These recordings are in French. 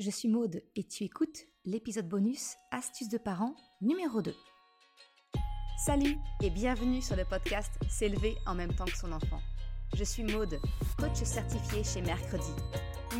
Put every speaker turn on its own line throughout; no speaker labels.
je suis Maude et tu écoutes l'épisode bonus Astuces de parents numéro 2. Salut et bienvenue sur le podcast S'élever en même temps que son enfant. Je suis Maude, coach certifié chez Mercredi,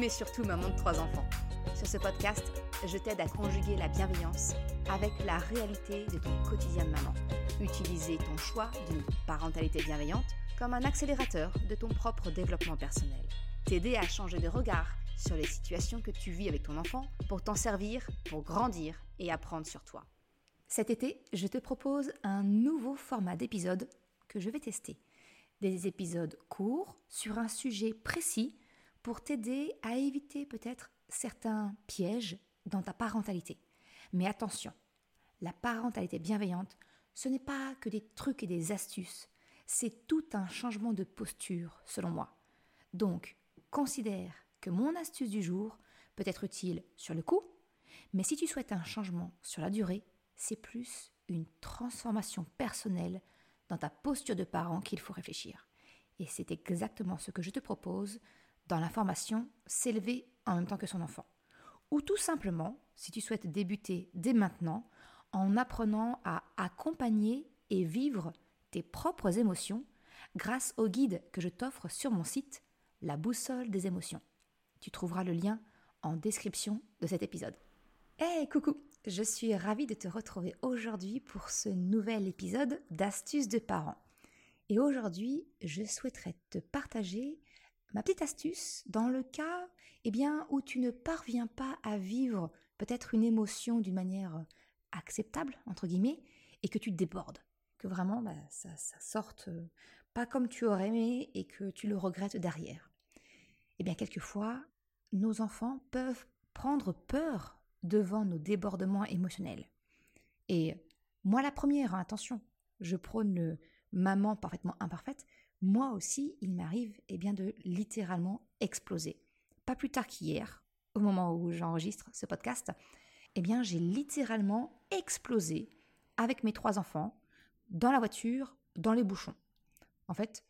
mais surtout maman de trois enfants. Sur ce podcast, je t'aide à conjuguer la bienveillance avec la réalité de ton quotidien de maman. Utiliser ton choix d'une parentalité bienveillante comme un accélérateur de ton propre développement personnel. T'aider à changer de regard sur les situations que tu vis avec ton enfant pour t'en servir, pour grandir et apprendre sur toi. Cet été, je te propose un nouveau format d'épisode que je vais tester. Des épisodes courts sur un sujet précis pour t'aider à éviter peut-être certains pièges dans ta parentalité. Mais attention, la parentalité bienveillante, ce n'est pas que des trucs et des astuces, c'est tout un changement de posture selon moi. Donc, considère mon astuce du jour peut être utile sur le coup, mais si tu souhaites un changement sur la durée, c'est plus une transformation personnelle dans ta posture de parent qu'il faut réfléchir. Et c'est exactement ce que je te propose dans la formation S'élever en même temps que son enfant. Ou tout simplement, si tu souhaites débuter dès maintenant, en apprenant à accompagner et vivre tes propres émotions grâce au guide que je t'offre sur mon site la boussole des émotions. Tu trouveras le lien en description de cet épisode. Hey, coucou Je suis ravie de te retrouver aujourd'hui pour ce nouvel épisode d'Astuces de parents. Et aujourd'hui, je souhaiterais te partager ma petite astuce dans le cas eh bien, où tu ne parviens pas à vivre peut-être une émotion d'une manière acceptable, entre guillemets, et que tu débordes. Que vraiment bah, ça, ça sorte euh, pas comme tu aurais aimé et que tu le regrettes derrière. Eh bien, quelquefois, nos enfants peuvent prendre peur devant nos débordements émotionnels. Et moi, la première, hein, attention, je prône maman parfaitement imparfaite. Moi aussi, il m'arrive eh bien, de littéralement exploser. Pas plus tard qu'hier, au moment où j'enregistre ce podcast, eh bien, j'ai littéralement explosé avec mes trois enfants dans la voiture, dans les bouchons. En fait,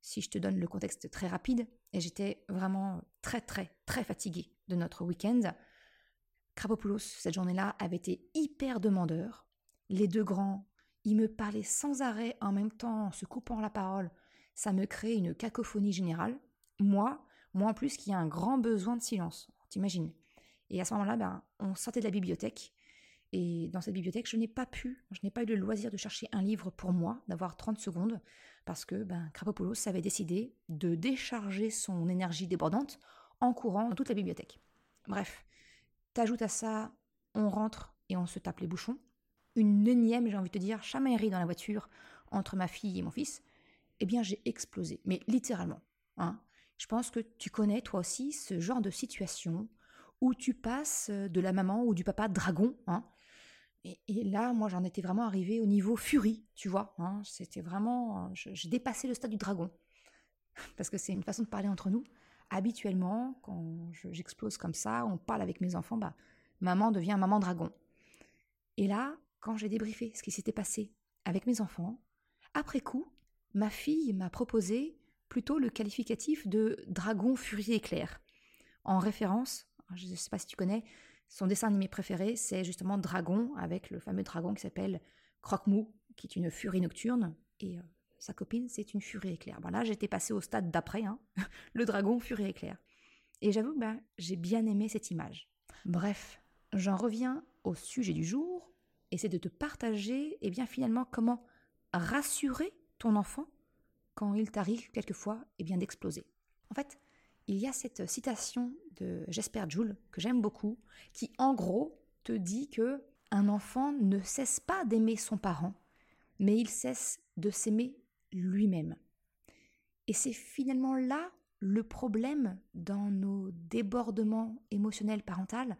si je te donne le contexte très rapide, et j'étais vraiment très très très fatiguée de notre week-end. Krapopoulos, cette journée-là, avait été hyper demandeur. Les deux grands, ils me parlaient sans arrêt en même temps, en se coupant la parole. Ça me créait une cacophonie générale. Moi, moi en plus qui a un grand besoin de silence, t'imagines? Et à ce moment-là, ben, on sortait de la bibliothèque et dans cette bibliothèque, je n'ai pas pu, je n'ai pas eu le loisir de chercher un livre pour moi, d'avoir 30 secondes, parce que ben, Krapopoulos avait décidé de décharger son énergie débordante en courant dans toute la bibliothèque. Bref, t'ajoutes à ça, on rentre et on se tape les bouchons. Une énième, j'ai envie de te dire, chamaillerie dans la voiture entre ma fille et mon fils. Eh bien, j'ai explosé, mais littéralement. Hein. Je pense que tu connais toi aussi ce genre de situation où tu passes de la maman ou du papa dragon. Hein. Et, là, moi, j'en étais vraiment arrivée au niveau furie, tu vois. Hein. C'était vraiment... J'ai dépassé le stade du dragon. Parce que c'est une façon de parler entre nous. Habituellement, quand j'explose comme ça, on parle avec mes enfants, bah, maman devient maman dragon. Et là, quand j'ai débriefé ce qui s'était passé avec mes enfants, après coup, ma fille m'a proposé plutôt le qualificatif de dragon furie éclair, en référence je ne sais pas si tu connais, son dessin animé préféré, c'est justement Dragon, avec le fameux dragon qui s'appelle Croque-Mou, qui est une furie nocturne, et euh, sa copine, c'est une furie éclair. Bon là, j'étais passée au stade d'après, hein, le dragon furie éclair. Et j'avoue, ben, j'ai bien aimé cette image. Bref, j'en reviens au sujet du jour, et c'est de te partager, et eh bien finalement, comment rassurer ton enfant quand il t'arrive quelquefois, eh bien d'exploser. En fait, il y a cette citation de Jesper Joule que j'aime beaucoup, qui en gros te dit que un enfant ne cesse pas d'aimer son parent, mais il cesse de s'aimer lui-même. Et c'est finalement là le problème dans nos débordements émotionnels parentaux,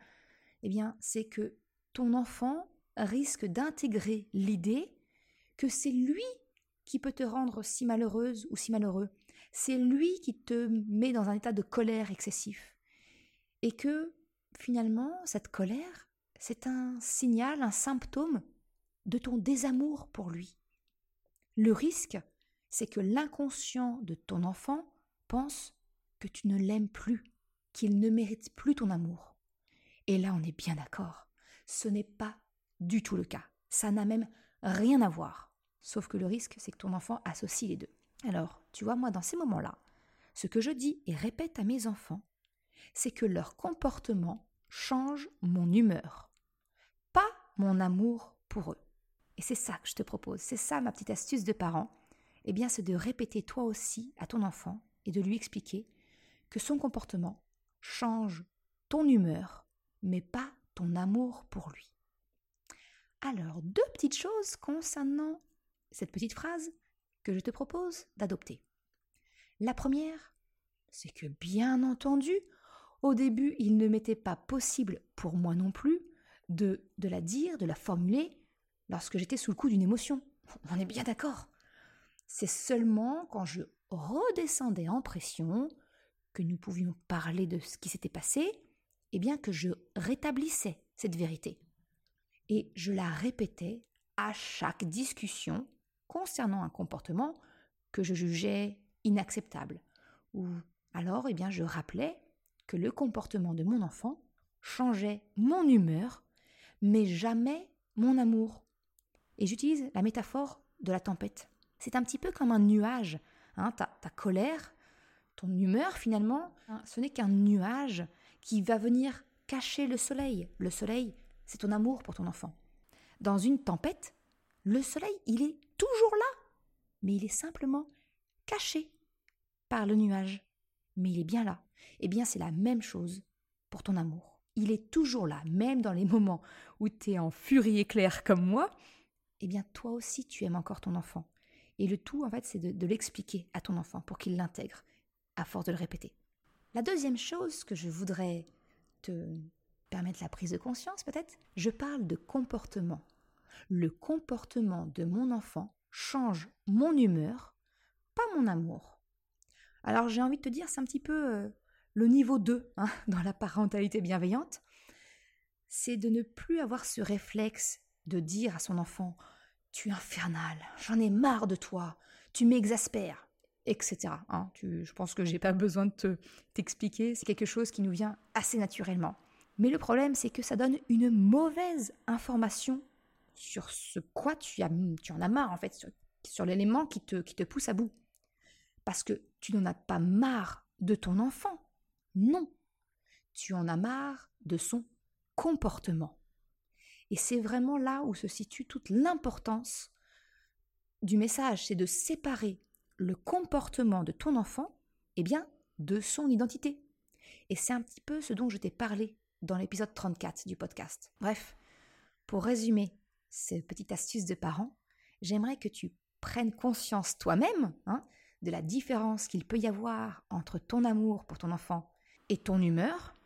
eh bien, c'est que ton enfant risque d'intégrer l'idée que c'est lui qui peut te rendre si malheureuse ou si malheureux. C'est lui qui te met dans un état de colère excessif. Et que finalement, cette colère, c'est un signal, un symptôme de ton désamour pour lui. Le risque, c'est que l'inconscient de ton enfant pense que tu ne l'aimes plus, qu'il ne mérite plus ton amour. Et là, on est bien d'accord. Ce n'est pas du tout le cas. Ça n'a même rien à voir. Sauf que le risque, c'est que ton enfant associe les deux. Alors, tu vois, moi, dans ces moments-là, ce que je dis et répète à mes enfants, c'est que leur comportement change mon humeur, pas mon amour pour eux. Et c'est ça que je te propose, c'est ça ma petite astuce de parent, eh bien c'est de répéter toi aussi à ton enfant et de lui expliquer que son comportement change ton humeur, mais pas ton amour pour lui. Alors, deux petites choses concernant cette petite phrase que je te propose d'adopter. La première, c'est que bien entendu, au début, il ne m'était pas possible pour moi non plus de, la dire, de la formuler lorsque j'étais sous le coup d'une émotion. On est bien d'accord. C'est seulement quand je redescendais en pression, que nous pouvions parler de ce qui s'était passé, eh bien que je rétablissais cette vérité. Et je la répétais à chaque discussion concernant un comportement que je jugeais inacceptable. Ou alors, eh bien, je rappelais que le comportement de mon enfant changeait mon humeur, mais jamais mon amour. Et j'utilise la métaphore de la tempête. C'est un petit peu comme un nuage. Hein, ta, ta colère, ton humeur finalement, hein, ce n'est qu'un nuage qui va venir cacher le soleil. Le soleil, c'est ton amour pour ton enfant. Dans une tempête, le soleil, il est toujours là, mais il est simplement caché par le nuage. Mais il est bien là. Eh bien, c'est la même chose pour ton amour. Il est toujours là, même dans les moments où tu es en furie éclair comme moi. Eh bien, toi aussi, tu aimes encore ton enfant. Et le tout, en fait, c'est de, de l'expliquer à ton enfant pour qu'il l'intègre, à force de le répéter. La deuxième chose que je voudrais te permettre la prise de conscience, peut-être, je parle de comportement. Le comportement de mon enfant change mon humeur, pas mon amour. Alors j'ai envie de te dire, c'est un petit peu euh, le niveau 2 hein, dans la parentalité bienveillante. C'est de ne plus avoir ce réflexe de dire à son enfant Tu es infernal, j'en ai marre de toi, tu m'exaspères, etc. Hein. je pense que j'ai pas besoin de te, t'expliquer, c'est quelque chose qui nous vient assez naturellement. Mais le problème, c'est que ça donne une mauvaise information sur ce quoi tu, as, tu en as marre, en fait, sur, l'élément qui te, qui te pousse à bout. Parce que tu n'en as pas marre de ton enfant. Non. Tu en as marre de son comportement. Et c'est vraiment là où se situe toute l'importance du message, c'est de séparer le comportement de ton enfant, eh bien, de son identité. Et c'est un petit peu ce dont je t'ai parlé dans l'épisode 34 du podcast. Bref, pour résumer cette petite astuce de parents, j'aimerais que tu prennes conscience toi-même hein, de la différence qu'il peut y avoir entre ton amour pour ton enfant et ton humeur,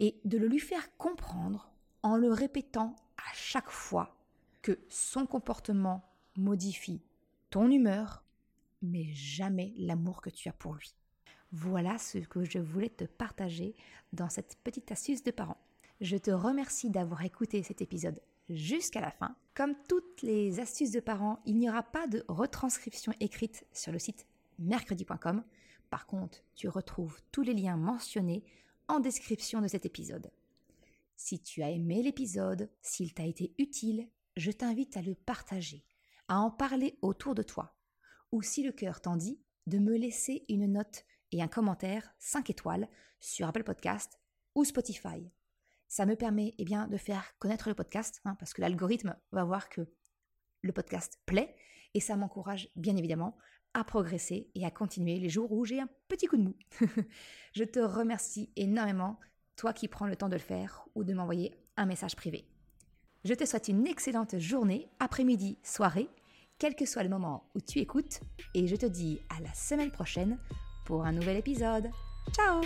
et de le lui faire comprendre en le répétant à chaque fois que son comportement modifie ton humeur, mais jamais l'amour que tu as pour lui. Voilà ce que je voulais te partager dans cette petite astuce de parents. Je te remercie d'avoir écouté cet épisode jusqu'à la fin. Comme toutes les astuces de parents, il n'y aura pas de retranscription écrite sur le site mercredi.com. Par contre, tu retrouves tous les liens mentionnés en description de cet épisode. Si tu as aimé l'épisode, s'il t'a été utile, je t'invite à le partager, à en parler autour de toi, ou si le cœur t'en dit, de me laisser une note et un commentaire 5 étoiles sur Apple Podcast ou Spotify. Ça me permet eh de faire connaître le podcast, hein, parce que l'algorithme va voir que le podcast plaît, et ça m'encourage bien évidemment à progresser et à continuer les jours où j'ai un petit coup de mou. Je te remercie énormément, toi qui prends le temps de le faire ou de m'envoyer un message privé. Je te souhaite une excellente journée, après-midi, soirée, quel que soit le moment où tu écoutes, et je te dis à la semaine prochaine pour un nouvel épisode. Ciao